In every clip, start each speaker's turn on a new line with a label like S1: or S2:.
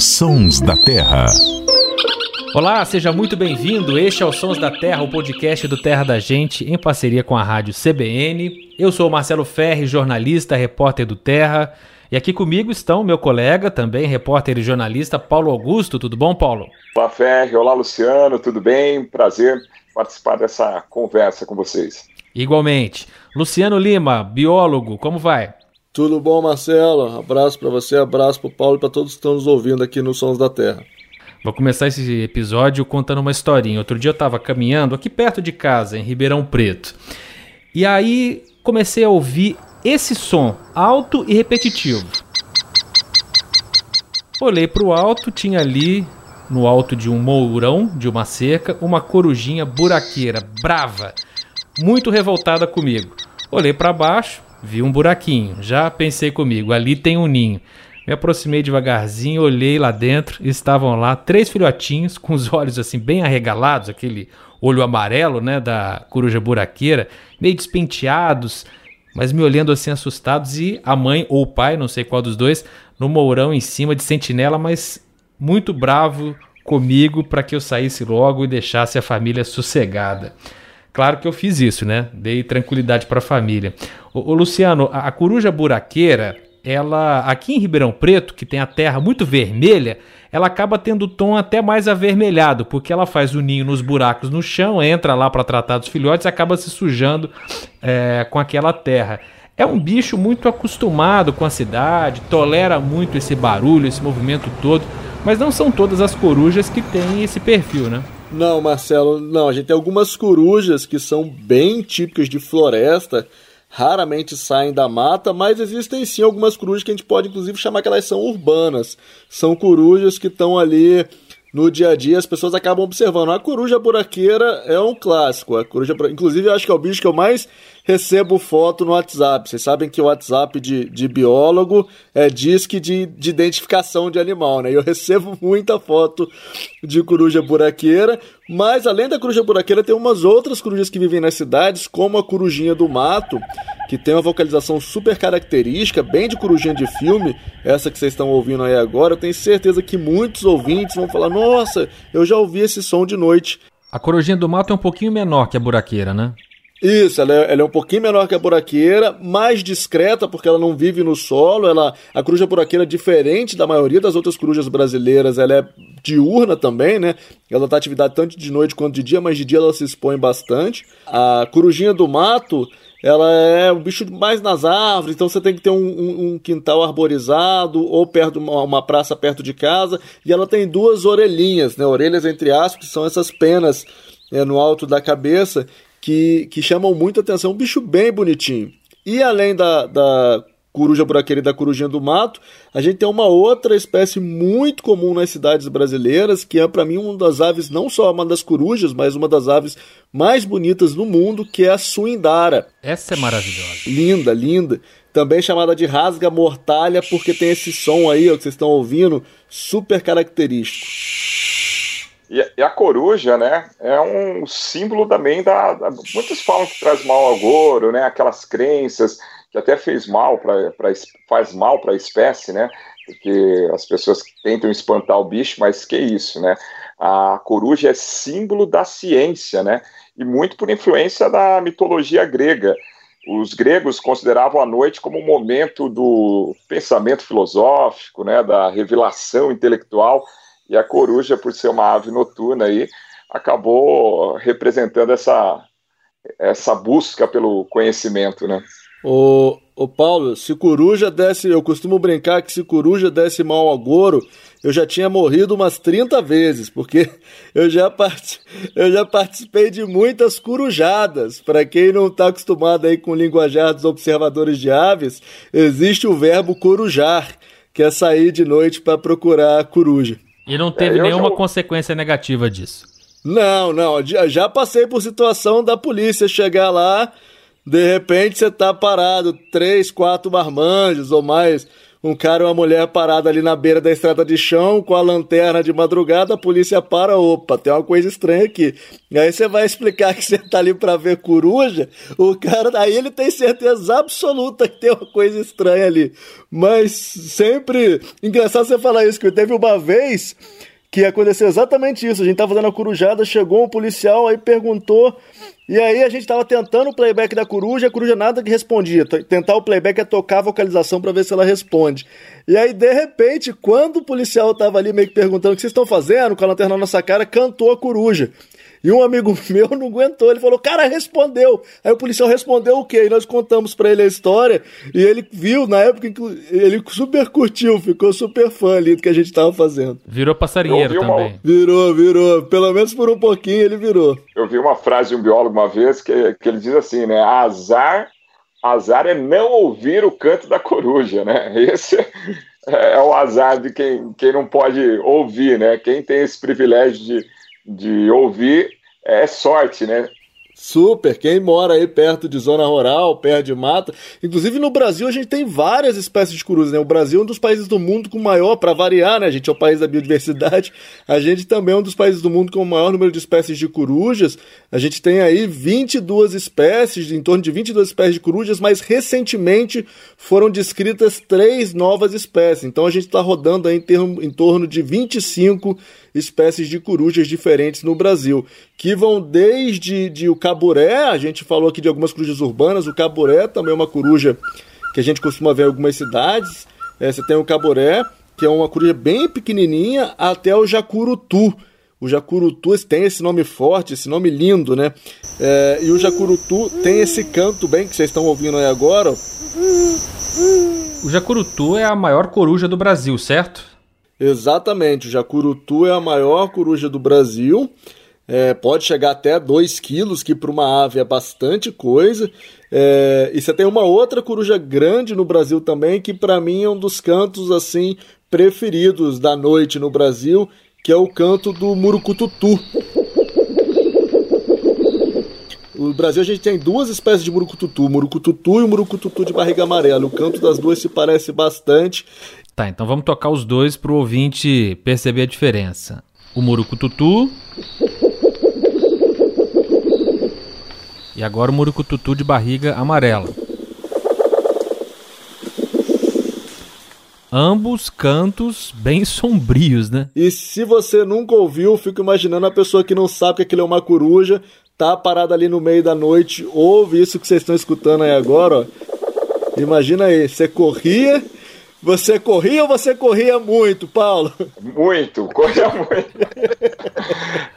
S1: Sons da Terra.
S2: Olá, seja muito bem-vindo. Este é o Sons da Terra, o podcast do Terra da Gente, em parceria com a rádio CBN. Eu sou o Marcelo Ferri, jornalista, repórter do Terra. E aqui comigo estão meu colega, também repórter e jornalista, Paulo Augusto. Tudo bom, Paulo?
S3: Olá, Ferri. Olá, Luciano. Tudo bem? Prazer participar dessa conversa com vocês.
S2: Igualmente. Luciano Lima, biólogo, como vai?
S4: Tudo bom, Marcelo? Abraço para você, abraço para Paulo e para todos que estão nos ouvindo aqui no Sons da Terra.
S2: Vou começar esse episódio contando uma historinha. Outro dia eu estava caminhando aqui perto de casa, em Ribeirão Preto. E aí comecei a ouvir esse som alto e repetitivo. Olhei para o alto, tinha ali, no alto de um mourão, de uma cerca, uma corujinha buraqueira, brava, muito revoltada comigo. Olhei para baixo, vi um buraquinho. Já pensei comigo, ali tem um ninho. Me aproximei devagarzinho, olhei lá dentro estavam lá três filhotinhos com os olhos assim bem arregalados, aquele olho amarelo, né, da coruja buraqueira, meio despenteados, mas me olhando assim assustados e a mãe ou o pai, não sei qual dos dois, no mourão em cima de sentinela, mas muito bravo comigo para que eu saísse logo e deixasse a família sossegada. Claro que eu fiz isso, né? Dei tranquilidade para a família. O, Luciano, a, a coruja buraqueira, ela aqui em Ribeirão Preto, que tem a terra muito vermelha, ela acaba tendo tom até mais avermelhado, porque ela faz o ninho nos buracos no chão, entra lá para tratar dos filhotes e acaba se sujando é, com aquela terra. É um bicho muito acostumado com a cidade, tolera muito esse barulho, esse movimento todo, mas não são todas as corujas que têm esse perfil, né?
S4: Não, Marcelo, não. A gente tem algumas corujas que são bem típicas de floresta, raramente saem da mata, mas existem sim algumas corujas que a gente pode inclusive chamar que elas são urbanas. São corujas que estão ali no dia a dia, as pessoas acabam observando. A coruja buraqueira é um clássico. A coruja, inclusive, eu acho que é o bicho que eu mais recebo foto no WhatsApp. Vocês sabem que o WhatsApp de, de biólogo é disque de, de identificação de animal, né? Eu recebo muita foto de coruja buraqueira, mas além da coruja buraqueira, tem umas outras corujas que vivem nas cidades, como a corujinha do mato, que tem uma vocalização super característica, bem de corujinha de filme, essa que vocês estão ouvindo aí agora. Eu tenho certeza que muitos ouvintes vão falar: Nossa, eu já ouvi esse som de noite.
S2: A corujinha do mato é um pouquinho menor que a buraqueira, né?
S4: Isso, ela é, ela é, um pouquinho menor que a buraqueira, mais discreta porque ela não vive no solo. Ela, a coruja buraqueira, diferente da maioria das outras corujas brasileiras, ela é diurna também, né? Ela tá atividade tanto de noite quanto de dia, mas de dia ela se expõe bastante. A corujinha do mato, ela é um bicho mais nas árvores, então você tem que ter um, um, um quintal arborizado ou perto uma, uma, praça perto de casa. E ela tem duas orelhinhas, né? Orelhas entre aspas, que são essas penas é, no alto da cabeça que, que chamam muito atenção. Um bicho bem bonitinho. E além da, da coruja buraqueira e da corujinha do mato, a gente tem uma outra espécie muito comum nas cidades brasileiras, que é para mim uma das aves, não só uma das corujas, mas uma das aves mais bonitas do mundo, que é a suindara.
S2: Essa é maravilhosa.
S4: Linda, linda. Também chamada de rasga mortalha, porque tem esse som aí, ó, que vocês estão ouvindo, super característico.
S3: E, a coruja, né, é um símbolo também da, da, Muitos falam que traz mal ao goro, né? Aquelas crenças que até fez mal para faz mal para a espécie, né? Porque as pessoas tentam espantar o bicho, mas que isso, né? A coruja é símbolo da ciência, né? E muito por influência da mitologia grega. Os gregos consideravam a noite como um momento do pensamento filosófico, né? Da revelação intelectual e a coruja, por ser uma ave noturna aí, acabou representando essa, essa busca pelo conhecimento, né?
S4: Ô, Paulo, se coruja desse, eu costumo brincar que se coruja desse mal ao goro, eu já tinha morrido umas 30 vezes, porque eu já, part... eu já participei de muitas corujadas. Para quem não está acostumado aí com linguajar dos observadores de aves, existe o verbo corujar, que é sair de noite para procurar a coruja.
S2: E não teve é, nenhuma já... consequência negativa disso.
S4: Não, não. Já passei por situação da polícia chegar lá, de repente você tá parado, três, quatro marmanjos ou mais, um cara e uma mulher parada ali na beira da estrada de chão com a lanterna de madrugada, a polícia para, opa, tem uma coisa estranha aqui. E aí você vai explicar que você tá ali para ver coruja, o cara, aí ele tem certeza absoluta que tem uma coisa estranha ali. Mas sempre, engraçado você falar isso, que teve uma vez que aconteceu exatamente isso. A gente tava fazendo a corujada, chegou um policial, aí perguntou. E aí a gente tava tentando o playback da coruja, a coruja nada que respondia. Tentar o playback é tocar a vocalização para ver se ela responde. E aí, de repente, quando o policial tava ali meio que perguntando o que vocês estão fazendo, com a lanterna na nossa cara, cantou a coruja. E um amigo meu não aguentou, ele falou, cara, respondeu. Aí o policial respondeu o quê? E nós contamos para ele a história, e ele viu, na época, ele super curtiu, ficou super fã ali do que a gente tava fazendo.
S2: Virou passarinheiro também. Uma...
S4: Virou, virou. Pelo menos por um pouquinho ele virou.
S3: Eu vi uma frase de um biólogo uma vez que, que ele diz assim, né? Azar, azar é não ouvir o canto da coruja, né? Esse é, é o azar de quem, quem não pode ouvir, né? Quem tem esse privilégio de de ouvir é sorte, né?
S4: Super, quem mora aí perto de zona rural, perto de mata. Inclusive no Brasil a gente tem várias espécies de corujas, né? O Brasil é um dos países do mundo com maior, para variar, né? A gente é o país da biodiversidade. A gente também é um dos países do mundo com o maior número de espécies de corujas. A gente tem aí 22 espécies, em torno de 22 espécies de corujas, mas recentemente foram descritas três novas espécies. Então a gente está rodando aí em, termo, em torno de 25 espécies de corujas diferentes no Brasil, que vão desde de o caburé, a gente falou aqui de algumas corujas urbanas, o caburé também é uma coruja que a gente costuma ver em algumas cidades. É, você tem o caburé, que é uma coruja bem pequenininha, até o jacurutu. O jacurutu tem esse nome forte, esse nome lindo, né? É, e o jacurutu tem esse canto bem que vocês estão ouvindo aí agora.
S2: O jacurutu é a maior coruja do Brasil, certo?
S4: Exatamente, o jacurutu é a maior coruja do Brasil. É, pode chegar até 2 quilos, que para uma ave é bastante coisa. É, e você tem uma outra coruja grande no Brasil também, que para mim é um dos cantos assim preferidos da noite no Brasil, que é o canto do murucututu. No Brasil a gente tem duas espécies de murucututu, o murucututu e o murucututu de barriga amarela. O canto das duas se parece bastante
S2: Tá, então vamos tocar os dois pro ouvinte perceber a diferença. O Murucututu. E agora o Murucututu de barriga amarela. Ambos cantos bem sombrios, né?
S4: E se você nunca ouviu, fico imaginando a pessoa que não sabe que aquilo é uma coruja, tá parada ali no meio da noite, ouve isso que vocês estão escutando aí agora, ó. Imagina aí, você corria você corria ou você corria muito, Paulo?
S3: Muito, corria muito.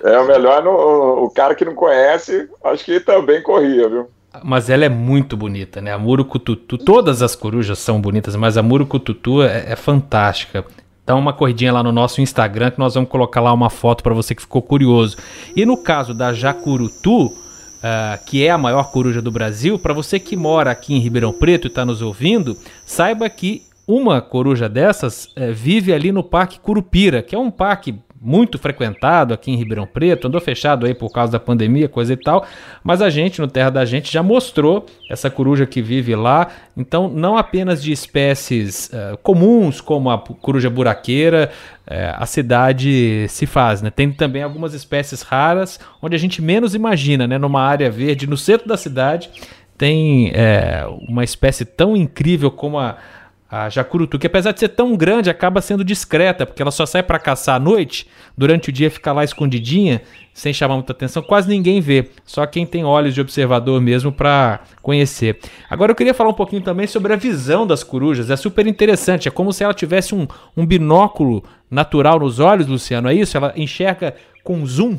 S3: é o melhor, no, o cara que não conhece, acho que também corria, viu?
S2: Mas ela é muito bonita, né? A Murucututu, todas as corujas são bonitas, mas a Murucututu é, é fantástica. Dá uma corridinha lá no nosso Instagram que nós vamos colocar lá uma foto para você que ficou curioso. E no caso da Jacurutu, Uh, que é a maior coruja do Brasil, para você que mora aqui em Ribeirão Preto e está nos ouvindo, saiba que uma coruja dessas é, vive ali no Parque Curupira, que é um parque muito frequentado aqui em Ribeirão Preto, andou fechado aí por causa da pandemia, coisa e tal, mas a gente, no Terra da Gente, já mostrou essa coruja que vive lá, então não apenas de espécies uh, comuns, como a coruja buraqueira, uh, a cidade se faz, né? Tem também algumas espécies raras, onde a gente menos imagina, né? Numa área verde, no centro da cidade, tem é, uma espécie tão incrível como a a jacurutu, que apesar de ser tão grande, acaba sendo discreta, porque ela só sai para caçar à noite, durante o dia fica lá escondidinha, sem chamar muita atenção, quase ninguém vê, só quem tem olhos de observador mesmo para conhecer. Agora eu queria falar um pouquinho também sobre a visão das corujas, é super interessante, é como se ela tivesse um, um binóculo natural nos olhos, Luciano, é isso? Ela enxerga com zoom?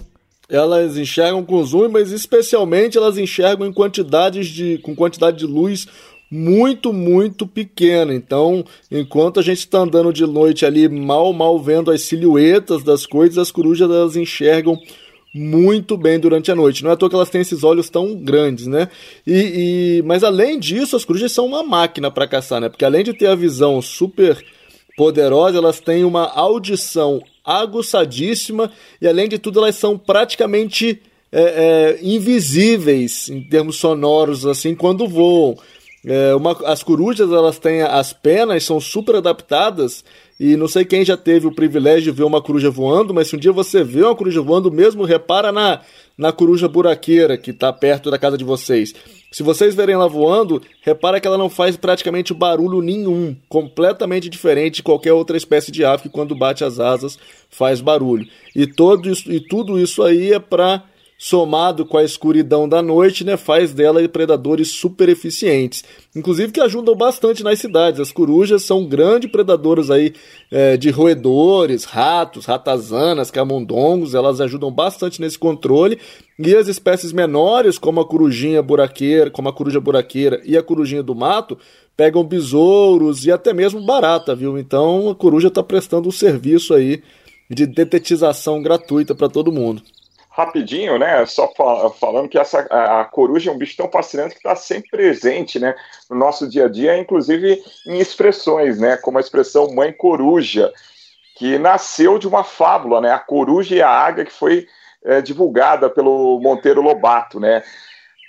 S4: Elas enxergam com zoom, mas especialmente elas enxergam em quantidades de, com quantidade de luz muito, muito pequena. Então, enquanto a gente está andando de noite ali, mal, mal vendo as silhuetas das coisas, as corujas elas enxergam muito bem durante a noite. Não é à toa que elas têm esses olhos tão grandes, né? E, e mas além disso, as corujas são uma máquina para caçar, né? Porque além de ter a visão super poderosa, elas têm uma audição aguçadíssima e além de tudo elas são praticamente é, é, invisíveis em termos sonoros assim quando voam. É, uma, as corujas elas têm as penas, são super adaptadas e não sei quem já teve o privilégio de ver uma coruja voando, mas se um dia você vê uma coruja voando mesmo, repara na, na coruja buraqueira que está perto da casa de vocês. Se vocês verem ela voando, repara que ela não faz praticamente barulho nenhum, completamente diferente de qualquer outra espécie de ave que quando bate as asas faz barulho. E, todo isso, e tudo isso aí é para somado com a escuridão da noite, né, faz dela predadores super eficientes. Inclusive que ajudam bastante nas cidades. As corujas são grandes predadores aí é, de roedores, ratos, ratazanas, camundongos. Elas ajudam bastante nesse controle. E as espécies menores, como a corujinha buraqueira, como a coruja buraqueira e a corujinha do mato, pegam besouros e até mesmo barata, viu? Então a coruja está prestando um serviço aí de detetização gratuita para todo mundo
S3: rapidinho, né? Só falando que essa, a, a, coruja é um bicho tão fascinante que está sempre presente, né? No nosso dia a dia, inclusive em expressões, né? Como a expressão mãe coruja, que nasceu de uma fábula, né? A coruja e a águia que foi é, divulgada pelo Monteiro Lobato, né?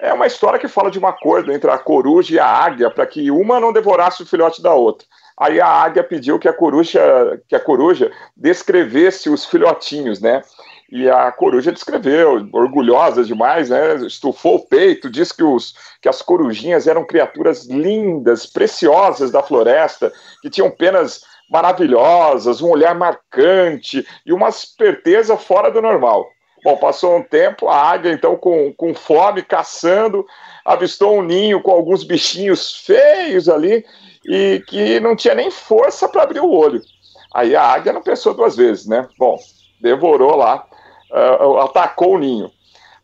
S3: É uma história que fala de um acordo entre a coruja e a águia para que uma não devorasse o filhote da outra. Aí a águia pediu que a coruja, que a coruja descrevesse os filhotinhos, né? E a coruja descreveu, orgulhosa demais, né? Estufou o peito, disse que, os, que as corujinhas eram criaturas lindas, preciosas da floresta, que tinham penas maravilhosas, um olhar marcante e uma esperteza fora do normal. Bom, passou um tempo, a águia, então, com, com fome, caçando, avistou um ninho com alguns bichinhos feios ali e que não tinha nem força para abrir o olho. Aí a águia não pensou duas vezes, né? Bom, devorou lá uh, atacou o ninho.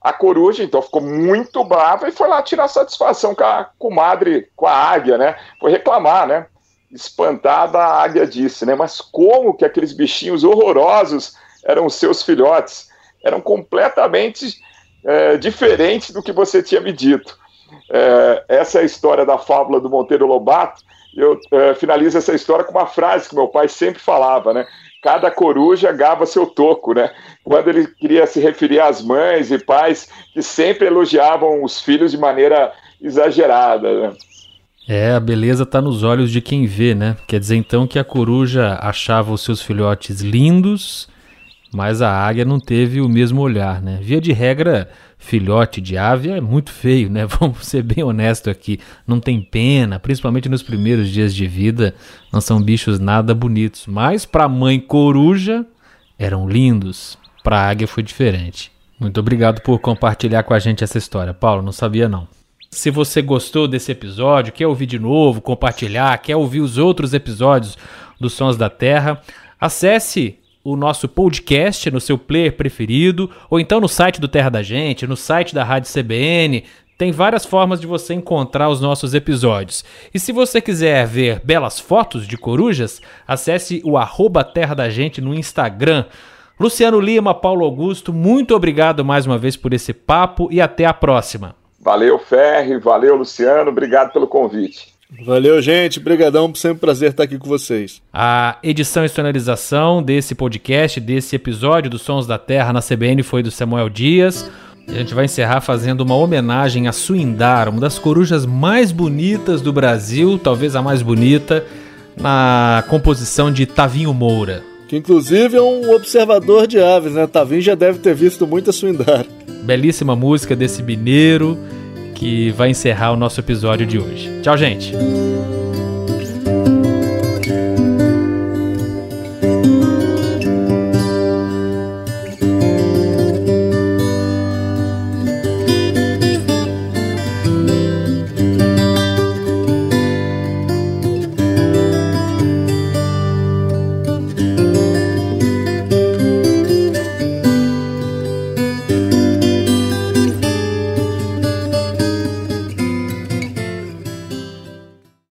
S3: A coruja, então, ficou muito brava e foi lá tirar satisfação com a comadre, com a águia, né? Foi reclamar, né? Espantada, a águia disse, né? Mas como que aqueles bichinhos horrorosos eram seus filhotes? Eram completamente é, diferentes do que você tinha me dito. É, essa é a história da fábula do Monteiro Lobato. Eu é, finalizo essa história com uma frase que meu pai sempre falava, né? Cada coruja gava seu toco, né? Quando ele queria se referir às mães e pais que sempre elogiavam os filhos de maneira exagerada, né?
S2: É, a beleza está nos olhos de quem vê, né? Quer dizer então que a coruja achava os seus filhotes lindos, mas a águia não teve o mesmo olhar, né? Via de regra, filhote de ave é muito feio, né? Vamos ser bem honestos aqui. Não tem pena, principalmente nos primeiros dias de vida, não são bichos nada bonitos. Mas para a mãe coruja eram lindos. Para a águia foi diferente. Muito obrigado por compartilhar com a gente essa história, Paulo. Não sabia não. Se você gostou desse episódio, quer ouvir de novo, compartilhar, quer ouvir os outros episódios dos Sons da Terra, acesse o nosso podcast no seu player preferido, ou então no site do Terra da Gente, no site da Rádio CBN. Tem várias formas de você encontrar os nossos episódios. E se você quiser ver belas fotos de corujas, acesse o arroba Terra da Gente no Instagram. Luciano Lima, Paulo Augusto, muito obrigado mais uma vez por esse papo e até a próxima.
S3: Valeu, Ferri, valeu, Luciano, obrigado pelo convite.
S4: Valeu, gente. Obrigadão. Sempre um prazer estar aqui com vocês.
S2: A edição e sonorização desse podcast, desse episódio dos Sons da Terra na CBN foi do Samuel Dias. A gente vai encerrar fazendo uma homenagem a Suindar, uma das corujas mais bonitas do Brasil, talvez a mais bonita, na composição de Tavinho Moura.
S4: Que inclusive é um observador de aves, né? Tavinho já deve ter visto muita Suindar.
S2: Belíssima música desse mineiro que vai encerrar o nosso episódio de hoje. Tchau, gente!